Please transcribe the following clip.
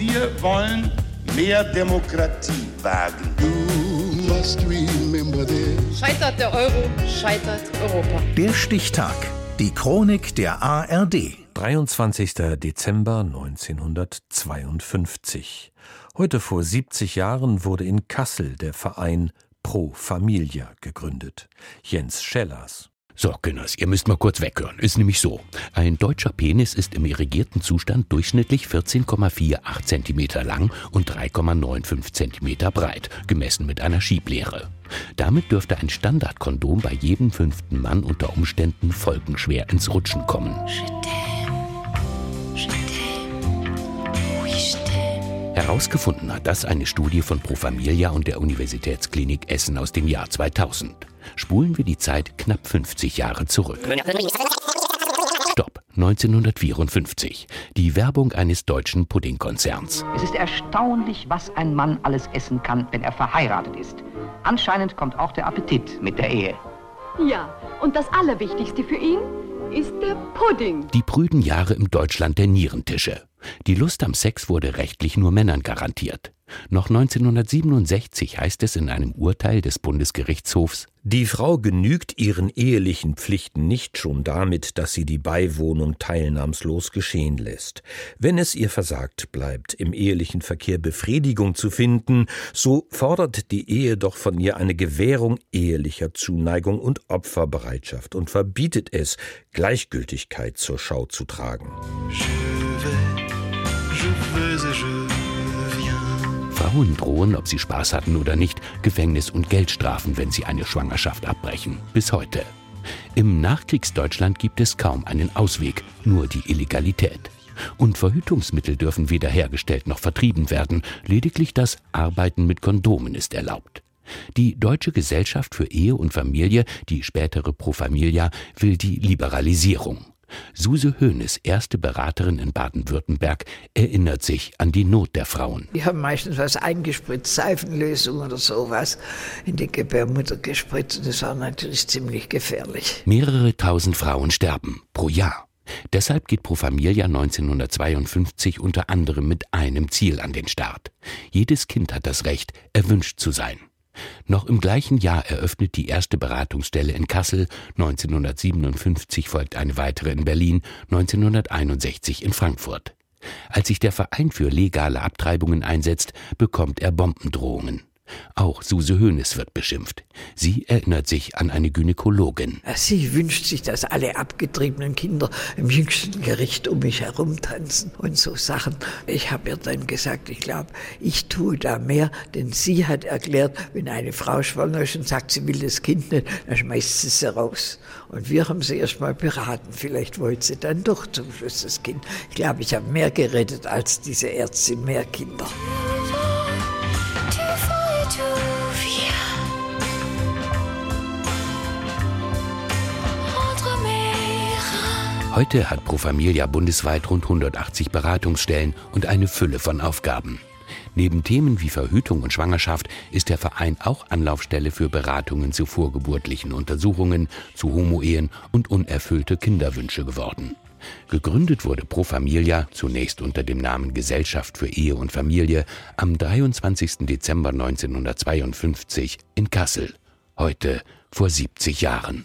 Wir wollen mehr Demokratie wagen. Scheitert der Euro, scheitert Europa. Der Stichtag. Die Chronik der ARD. 23. Dezember 1952. Heute vor 70 Jahren wurde in Kassel der Verein Pro Familia gegründet. Jens Schellers. So, Günners, ihr müsst mal kurz weghören. Ist nämlich so. Ein deutscher Penis ist im irrigierten Zustand durchschnittlich 14,48 cm lang und 3,95 cm breit, gemessen mit einer Schieblehre. Damit dürfte ein Standardkondom bei jedem fünften Mann unter Umständen folgenschwer ins Rutschen kommen. Herausgefunden hat das eine Studie von Pro Familia und der Universitätsklinik Essen aus dem Jahr 2000. Spulen wir die Zeit knapp 50 Jahre zurück. Stopp, 1954. Die Werbung eines deutschen Puddingkonzerns. Es ist erstaunlich, was ein Mann alles essen kann, wenn er verheiratet ist. Anscheinend kommt auch der Appetit mit der Ehe. Ja, und das Allerwichtigste für ihn ist der Pudding. Die prüden Jahre im Deutschland der Nierentische. Die Lust am Sex wurde rechtlich nur Männern garantiert. Noch 1967 heißt es in einem Urteil des Bundesgerichtshofs, die Frau genügt ihren ehelichen Pflichten nicht schon damit, dass sie die Beiwohnung teilnahmslos geschehen lässt. Wenn es ihr versagt bleibt, im ehelichen Verkehr Befriedigung zu finden, so fordert die Ehe doch von ihr eine Gewährung ehelicher Zuneigung und Opferbereitschaft und verbietet es, Gleichgültigkeit zur Schau zu tragen. Je vais, je vais, je Frauen drohen, ob sie Spaß hatten oder nicht, Gefängnis und Geldstrafen, wenn sie eine Schwangerschaft abbrechen. Bis heute. Im Nachkriegsdeutschland gibt es kaum einen Ausweg, nur die Illegalität. Und Verhütungsmittel dürfen weder hergestellt noch vertrieben werden, lediglich das Arbeiten mit Kondomen ist erlaubt. Die Deutsche Gesellschaft für Ehe und Familie, die spätere Pro Familia, will die Liberalisierung. Suse Hoeneß, erste Beraterin in Baden-Württemberg, erinnert sich an die Not der Frauen. Die haben meistens was eingespritzt, Seifenlösung oder sowas, in die Gebärmutter gespritzt. Das war natürlich ziemlich gefährlich. Mehrere tausend Frauen sterben pro Jahr. Deshalb geht Pro Familia 1952 unter anderem mit einem Ziel an den Start. Jedes Kind hat das Recht, erwünscht zu sein. Noch im gleichen Jahr eröffnet die erste Beratungsstelle in Kassel, 1957 folgt eine weitere in Berlin, 1961 in Frankfurt. Als sich der Verein für legale Abtreibungen einsetzt, bekommt er Bombendrohungen. Auch Suse Hoeneß wird beschimpft. Sie erinnert sich an eine Gynäkologin. Sie wünscht sich, dass alle abgetriebenen Kinder im jüngsten Gericht um mich herum tanzen und so Sachen. Ich habe ihr dann gesagt, ich glaube, ich tue da mehr, denn sie hat erklärt, wenn eine Frau schwanger ist und sagt, sie will das Kind nicht, dann schmeißt sie sie raus. Und wir haben sie erst mal beraten. Vielleicht wollte sie dann doch zum Schluss das Kind. Ich glaube, ich habe mehr gerettet als diese Ärztin, mehr Kinder. Heute hat Pro Familia bundesweit rund 180 Beratungsstellen und eine Fülle von Aufgaben. Neben Themen wie Verhütung und Schwangerschaft ist der Verein auch Anlaufstelle für Beratungen zu vorgeburtlichen Untersuchungen, zu Homoehen und unerfüllte Kinderwünsche geworden. Gegründet wurde Pro Familia zunächst unter dem Namen Gesellschaft für Ehe und Familie am 23. Dezember 1952 in Kassel. Heute vor 70 Jahren.